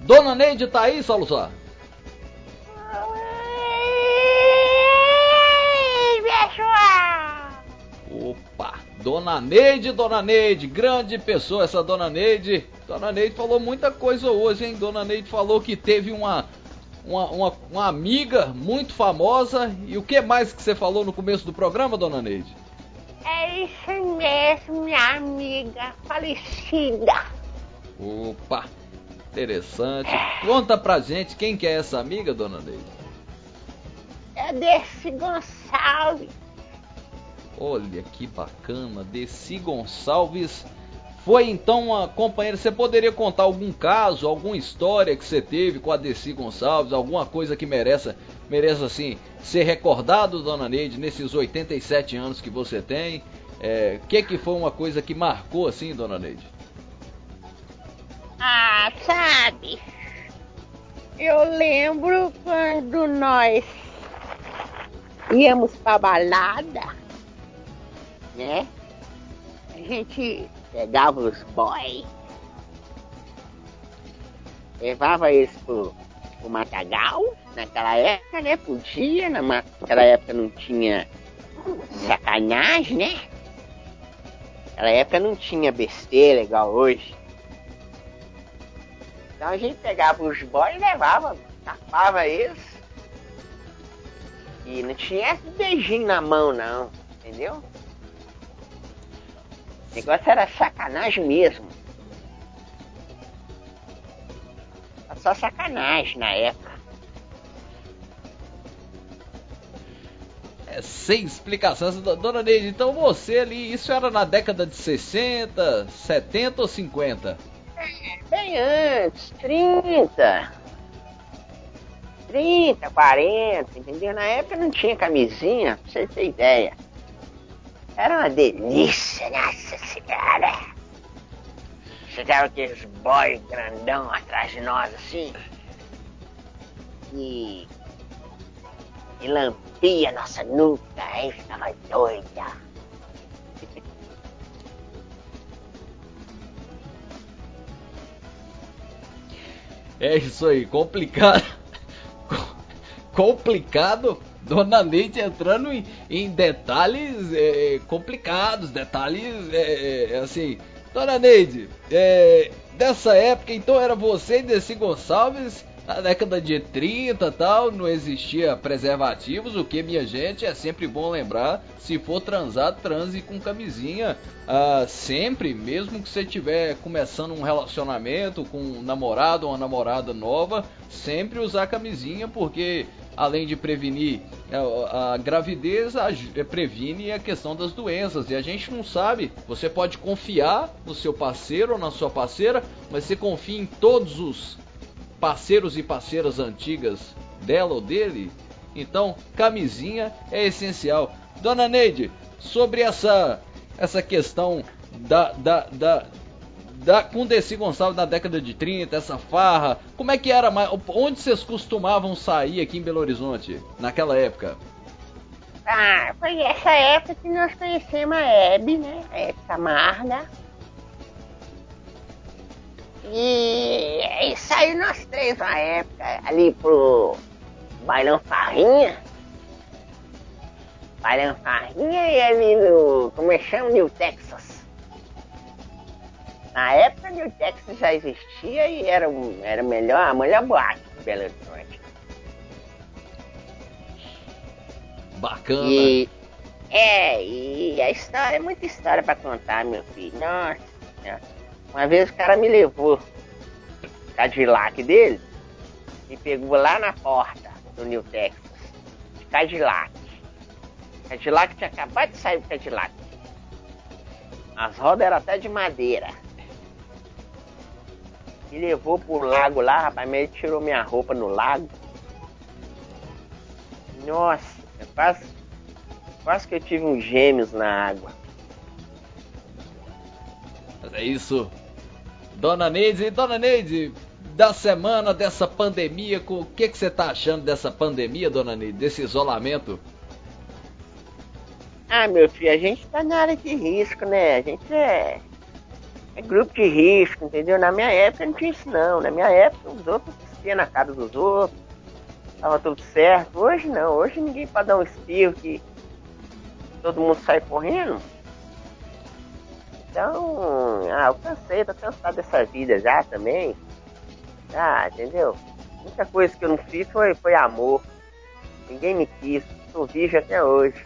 Dona Neide tá aí, Sá? Opa! Dona Neide, Dona Neide, grande pessoa essa Dona Neide. Dona Neide falou muita coisa hoje, hein? Dona Neide falou que teve uma, uma, uma, uma amiga muito famosa. E o que mais que você falou no começo do programa, Dona Neide? É isso mesmo, minha amiga falecida. Opa! Interessante. Conta pra gente quem que é essa amiga, Dona Neide. É desse Gonçalves. Olha que bacana, Desi Gonçalves. Foi então uma companheira. Você poderia contar algum caso, alguma história que você teve com a Desi Gonçalves, alguma coisa que mereça, mereça assim ser recordado, Dona Neide, nesses 87 anos que você tem? O é, que que foi uma coisa que marcou assim, Dona Neide? Ah, sabe? Eu lembro quando nós íamos pra balada, né? A gente pegava os boys, levava eles pro, pro Matagal, naquela época, né? Podia, na- naquela época não tinha sacanagem, né? Naquela época não tinha besteira igual hoje. Então a gente pegava os boys e levava, tapava eles. E não tinha esse beijinho na mão não, entendeu? O negócio era sacanagem mesmo. Era só sacanagem na época. É, sem explicação. Dona Neide, então você ali, isso era na década de 60, 70 ou 50? Bem antes, 30. 30, 40, entendeu? Na época não tinha camisinha, pra você ter ideia. Era uma delícia, nossa senhora. Chegava aqueles boy grandão atrás de nós assim. E. E lampia nossa nuca, aí ficava doida. É isso aí, complicado. complicado. Dona Neide entrando em, em detalhes é, complicados, detalhes é, é, assim. Dona Neide, é, dessa época então era você e Desi Gonçalves, na década de 30 tal, não existia preservativos, o que minha gente é sempre bom lembrar, se for transar, transe com camisinha, ah, sempre, mesmo que você estiver começando um relacionamento com um namorado ou uma namorada nova, sempre usar camisinha, porque além de prevenir a, a gravidez, a, previne a questão das doenças. E a gente não sabe. Você pode confiar no seu parceiro ou na sua parceira, mas você confia em todos os parceiros e parceiras antigas dela ou dele. Então, camisinha é essencial. Dona Neide, sobre essa essa questão da, da, da da, com Desi Gonçalves na década de 30, essa farra. Como é que era? Onde vocês costumavam sair aqui em Belo Horizonte naquela época? Ah, foi essa época que nós conhecemos a Hebe, né? A Hebe E, e saiu nós três na época, ali pro Bailão Farrinha. Bailão Farrinha e ali no. Como é que chama? New Texas. Na época, New Texas já existia e era, era melhor, a melhor boate de Belo Horizonte. Bacana. E, é, e a história, é muita história pra contar, meu filho. Nossa senhora. Uma vez o cara me levou o Cadillac dele e pegou lá na porta do New Texas. De Cadillac. Cadillac tinha acabado de sair do Cadillac. As rodas eram até de madeira. Me levou pro lago lá, rapaz, mas ele tirou minha roupa no lago. Nossa, é quase, quase que eu tive uns gêmeos na água. É isso. Dona Neide, Dona Neide, da semana dessa pandemia, o que, que você tá achando dessa pandemia, Dona Neide, desse isolamento? Ah, meu filho, a gente tá na área de risco, né? A gente é, é grupo de risco, entendeu? Na minha época não tinha isso não. Na minha época os outros cuspiam na cara dos outros. Tava tudo certo. Hoje não, hoje ninguém pode dar um espirro que todo mundo sai correndo. Então, ah, eu cansei, tô cansado dessa vida já também. Ah, entendeu? Muita coisa que eu não fiz foi, foi amor. Ninguém me quis, tô virgem até hoje.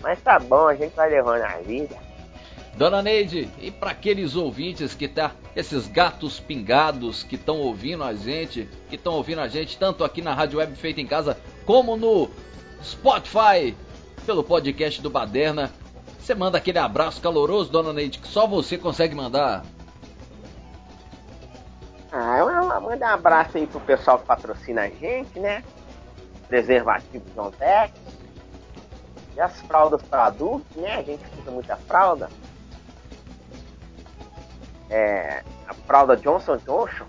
Mas tá bom, a gente vai levando a vida. Dona Neide, e para aqueles ouvintes que tá, esses gatos pingados que estão ouvindo a gente, que estão ouvindo a gente tanto aqui na Rádio Web Feita em Casa, como no Spotify, pelo podcast do Baderna, você manda aquele abraço caloroso, Dona Neide, que só você consegue mandar. Ah, eu, eu mando um abraço aí pro pessoal que patrocina a gente, né? Preservativos Zontex. E as fraldas para adultos, né? A gente usa muita fralda. É, a fralda Johnson Johnson.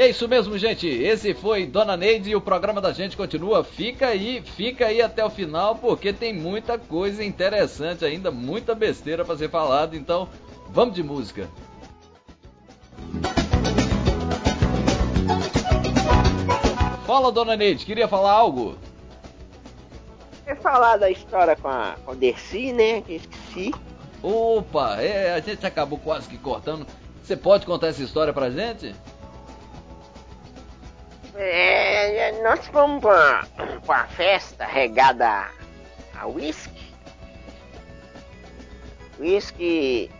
E é isso mesmo, gente. Esse foi Dona Neide e o programa da gente continua. Fica aí, fica aí até o final, porque tem muita coisa interessante ainda, muita besteira para ser falado. Então, vamos de música. Fala, Dona Neide, queria falar algo? Quer falar da história com a, com Dercy, né? Que esqueci. Opa, é, a gente acabou quase que cortando. Você pode contar essa história pra gente? É, nós fomos pra, pra festa regada a whisky. Whisky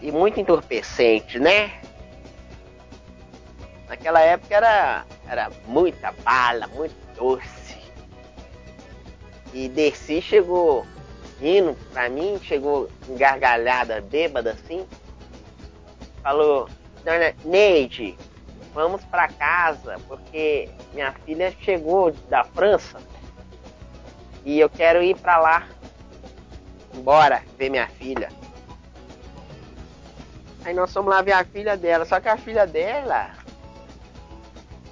e muito entorpecente, né? Naquela época era, era muita bala, muito doce. E Dercy chegou rindo pra mim, chegou engargalhada, bêbada assim. Falou, Dona Neide, vamos para casa, porque minha filha chegou da França e eu quero ir para lá. Bora ver minha filha. Aí nós fomos lá ver a filha dela, só que a filha dela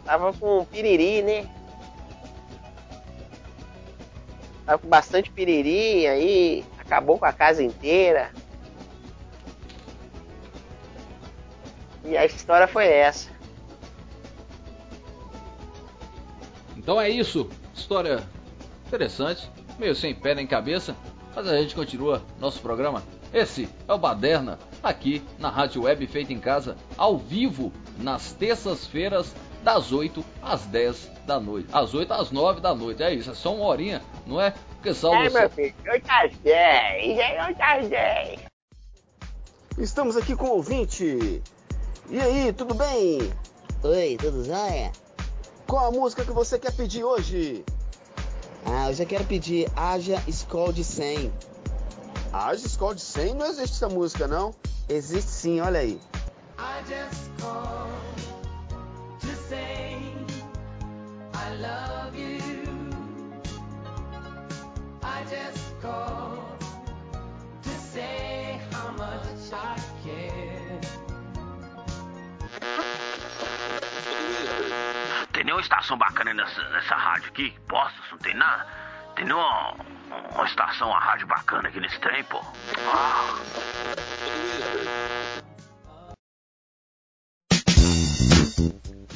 tava com piriri, né? Tava com bastante piriri, aí acabou com a casa inteira. E a história foi essa. Então é isso. História interessante, meio sem pé nem cabeça, mas a gente continua nosso programa. Esse é o Baderna, aqui na Rádio Web Feita em Casa, ao vivo, nas terças-feiras, das 8 às 10 da noite. Às 8 às 9 da noite. É isso, é só uma horinha, não é? Porque Saulo. É, meu filho, 8 às 10, é 8 às 10. Estamos aqui com o ouvinte. E aí, tudo bem? Oi, tudo jóia? Qual a música que você quer pedir hoje? Ah, eu já quero pedir Haja Skol de 100. Haja Skol de 100? Não existe essa música, não? Existe sim, olha aí. I just called to say I love you. I just called nenhuma estação bacana nessa, nessa rádio aqui? Postos, não tem nada? Tem nenhuma uma estação, uma rádio bacana aqui nesse trem, pô? Ah.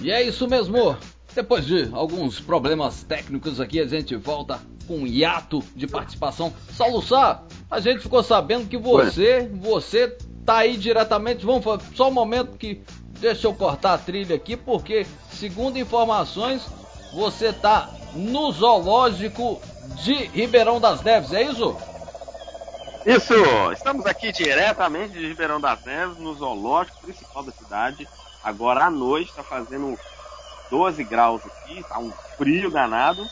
E é isso mesmo. Depois de alguns problemas técnicos aqui, a gente volta com um hiato de participação. Saulo Sá, a gente ficou sabendo que você, você tá aí diretamente. Vamos fazer só um momento que deixa eu cortar a trilha aqui, porque segundo informações, você tá no zoológico de Ribeirão das Neves, é isso? Isso! Estamos aqui diretamente de Ribeirão das Neves, no zoológico principal da cidade. Agora à noite está fazendo 12 graus aqui, tá um frio danado.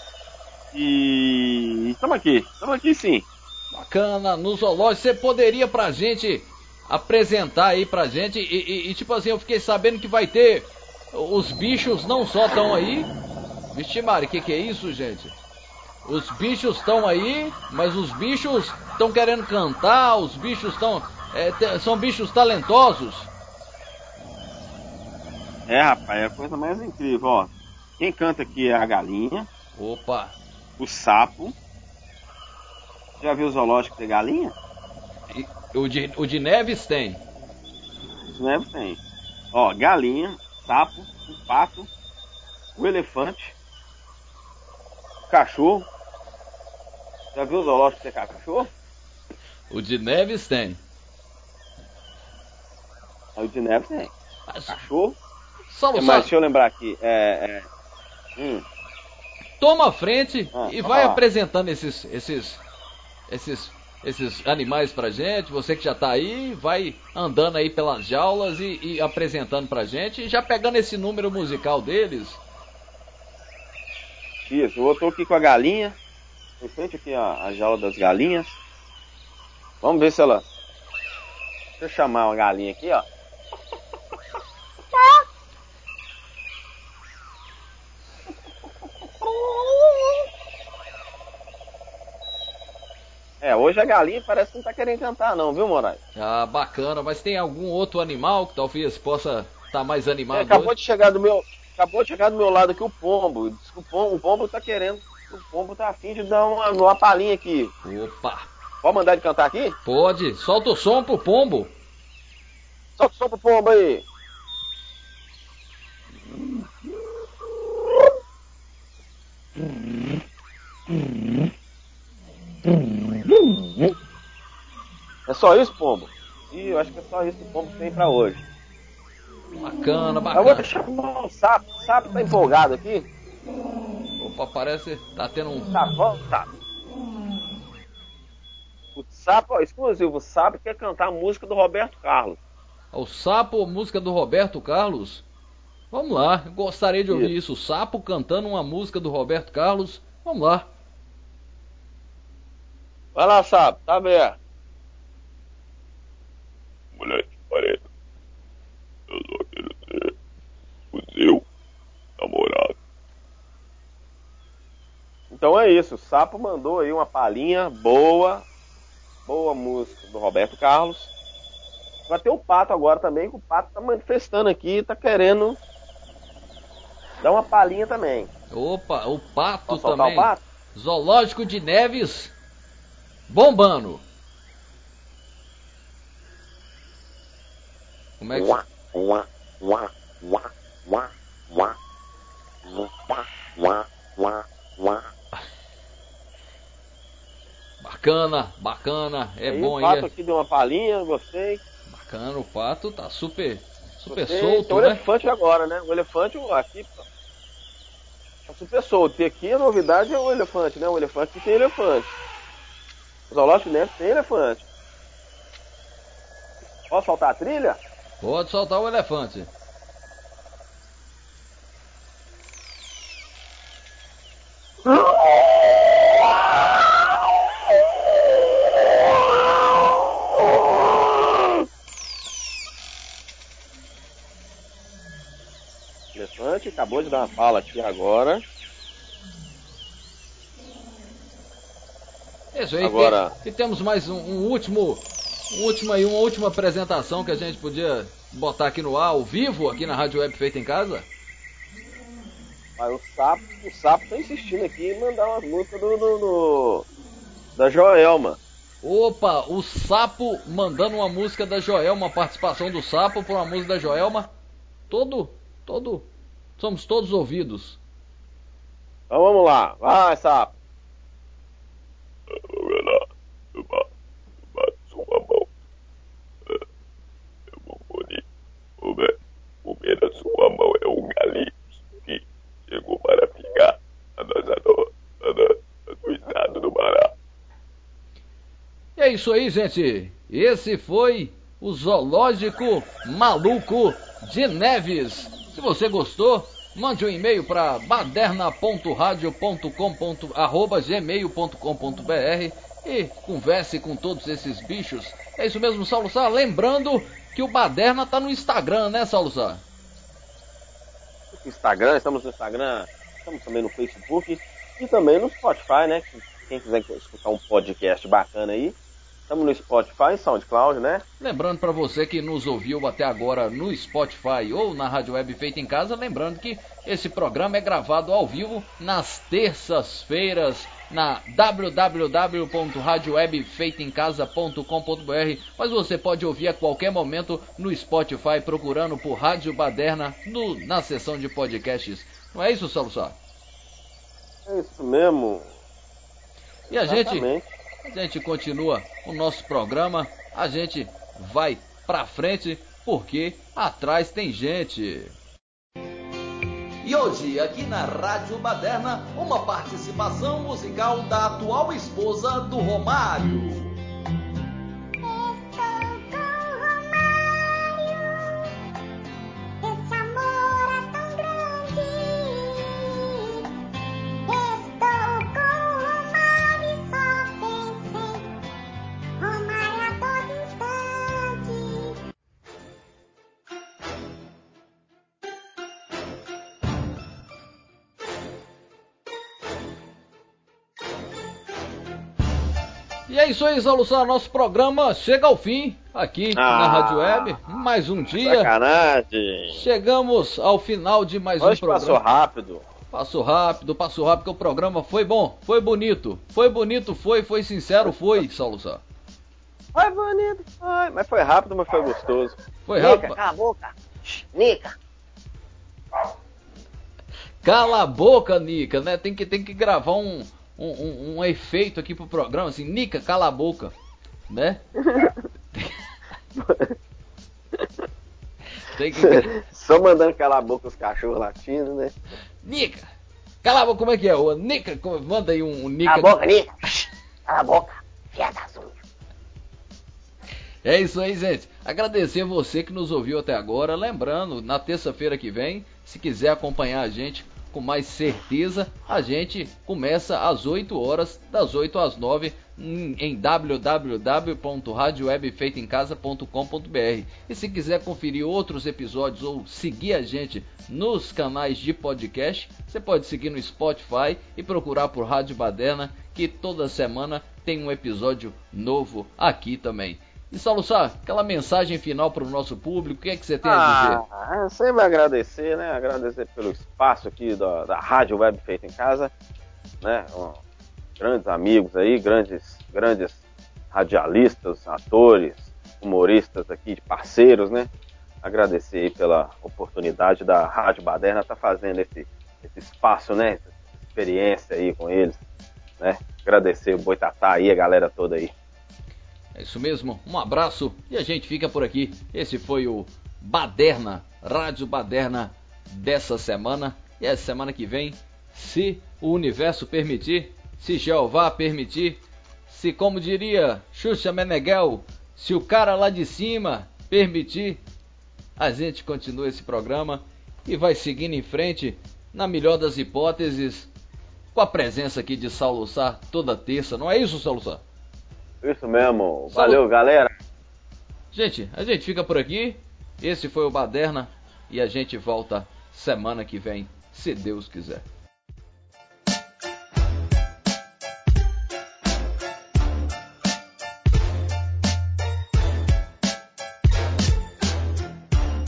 E estamos aqui, estamos aqui sim. Bacana, no zoológico. Você poderia pra gente apresentar aí pra gente? E, e- e, tipo assim, eu fiquei sabendo que vai ter. Os bichos não só estão aí. Vixe, Mari, o que, que é isso, gente? Os bichos estão aí, mas os bichos estão querendo cantar, os bichos estão. são bichos talentosos. É, rapaz, é a coisa mais incrível, ó. Quem canta aqui é a galinha. Opa! O sapo. Já viu o zoológico ter galinha? O, de, o de Neves tem. Os neves tem. Ó, galinha, sapo, o pato, o elefante, o cachorro. Já viu o zoológico ter cachorro? O de Neves tem. O de neves tem. Cachorro. Saulo É, Sá, mas deixa eu lembrar aqui. É, é, hum, toma a frente Ah, e vai lá. apresentando esses, esses, esses, esses animais pra gente. Você que já tá aí, vai andando aí pelas jaulas e, e apresentando pra gente, e já pegando esse número musical deles. isso, eu tô aqui com a galinha. Em frente aqui a, a jaula das galinhas. Vamos ver se ela. Deixa eu chamar uma galinha aqui, ó. É, hoje a galinha parece que não tá querendo cantar não, viu, Moraes? Ah, bacana, mas tem algum outro animal que talvez possa estar mais É, animado acabou hoje? de chegar do meu. Acabou de chegar do meu lado aqui o pombo. Diz que o pombo, o pombo tá querendo. O pombo tá afim de dar uma, uma palhinha aqui. Opa! Pode mandar ele cantar aqui? Pode, solta o som pro pombo. Solta o som pro pombo aí. É só isso, pombo? Ih, eu acho que é só isso que o pombo tem pra hoje. Bacana, Eu vou bacana. deixar o sapo. O sapo tá empolgado aqui. Opa, parece tá tendo um. Tá, vamos, sapo. O sapo, ó, exclusivo, o sapo quer cantar a música do Roberto Carlos. O Sapo, música do Roberto Carlos. Vamos lá, eu gostaria de ouvir isso. O Sapo cantando uma música do Roberto Carlos. Vamos lá. Vai lá, sapo, tá aberto. Moleque, parede. Eu só quero ser o seu namorado. Então é isso, o Sapo mandou aí uma palhinha boa, boa música do Roberto Carlos. Vai ter o Pato agora também, que o Pato tá manifestando aqui, tá querendo dar uma palhinha também. Opa, o Pato Posso também. o Pato? Zoológico de Neves. Bombando. Como é que. Uá, uá, uá, uá, uá, uá, uá, uá, uá, uá. Bacana, bacana. É Aí bom o Pato aí. aqui deu uma palhinha, gostei. Bacana, o Pato tá super, super Gostei. solto, Tem o né? elefante agora, né? O elefante aqui tá super solto. E aqui a novidade é o elefante, né? O elefante que tem elefante. O zoológico Neves tem elefante. Posso soltar a trilha? Pode soltar o elefante. acabou de dar uma fala aqui agora. Isso aí. Agora- e temos mais um, um último, um último aí, uma última apresentação que a gente podia botar aqui no ar, ao vivo, aqui na Rádio Web Feita em Casa. Mas o sapo, o sapo tá insistindo aqui em mandar umas músicas do, do- do- da Joelma. Opa, o Sapo mandando uma música da Joelma, uma participação do Sapo por uma música da Joelma. Todo, todo, somos todos ouvidos. Então vamos lá, vai sapo. Sua mão. É. O me- o meio da sua mão é um galinho que chegou para ficar a nossa do, a no- do estado do Pará. E é isso aí, gente. Esse foi o Zoológico Maluco de Neves. Se você gostou, mande um e-mail para baderna.radio.com.gmail.com.br e converse com todos esses bichos. É isso mesmo, Saulo Sá. Lembrando que o Baderna tá no Instagram, né, Saulo Sá? Instagram, estamos no Instagram, estamos também no Facebook e também no Spotify, né? Quem quiser escutar um podcast bacana aí, estamos no Spotify, SoundCloud, né? Lembrando para você que nos ouviu até agora no Spotify ou na Rádio Web Feita em Casa, lembrando que esse programa é gravado ao vivo nas terças-feiras na www.radiowebfeitaemcasa.com.br, mas você pode ouvir a qualquer momento no Spotify procurando por Rádio Baderna no- na seção de podcasts. Não é isso, Sá? É isso mesmo. E a gente, Exatamente. A gente continua o nosso programa, a gente vai pra frente porque atrás tem gente. E hoje, aqui na Rádio Baderna, uma participação musical da atual esposa do Romário. É isso aí, Zaluçar. Nosso programa chega ao fim aqui Ah, na Rádio Web. Mais um dia. Sacanagem. Chegamos ao final de mais Hoje um programa. passou rápido. Passou rápido, passou rápido, que o programa foi bom, foi bonito. Foi bonito, foi, foi sincero, foi, Sá. Foi bonito, foi. Mas foi rápido, mas foi gostoso. Foi Nica, rápido. cala a boca. Nica. Cala a boca, Nica, né? Tem que, tem que gravar um, um, um- um efeito aqui pro programa, assim, Nica, cala a boca, né? Tem que. Só mandando calar a boca os cachorros latindo, né? Nica! Cala a boca, como é que é? Ô, Nica, como- manda aí um, um Nica. Cala a boca, Nica. Cala a boca. Fiada azul. É isso aí, gente. Agradecer você que nos ouviu até agora. Lembrando, na terça-feira que vem, se quiser acompanhar a gente com mais certeza, a gente começa às 8 horas, das 8 às 9, em em www.radiowebfeitoemcasa.com.br. E se quiser conferir outros episódios ou seguir a gente nos canais de podcast, você pode seguir no Spotify e procurar por Rádio Baderna, que toda semana tem um episódio novo aqui também. E Saulo Sá, aquela mensagem final para o nosso público, o que é que você tem a dizer? Ah, sempre agradecer, né? Agradecer pelo espaço aqui da, da Rádio Web Feita em Casa, né? Um- grandes amigos aí, grandes, grandes radialistas, atores, humoristas aqui, parceiros, né? Agradecer aí pela oportunidade da Rádio Baderna estar fazendo esse, esse espaço, né? Essa experiência aí com eles, né? Agradecer o Boitatá aí, a galera toda aí. É isso mesmo, um abraço e a gente fica por aqui. Esse foi o Baderna, Rádio Baderna dessa semana. E a semana que vem, se o universo permitir, se Jeová permitir, se, como diria Xuxa Meneghel, se o cara lá de cima permitir, a gente continua esse programa e vai seguindo em frente, na melhor das hipóteses, com a presença aqui de Saulo Sá toda terça. Não é isso, Saulo Sá? Isso mesmo. Valeu, galera. Gente, a gente fica por aqui. Esse foi o Baderna e a gente volta semana que vem, se Deus quiser.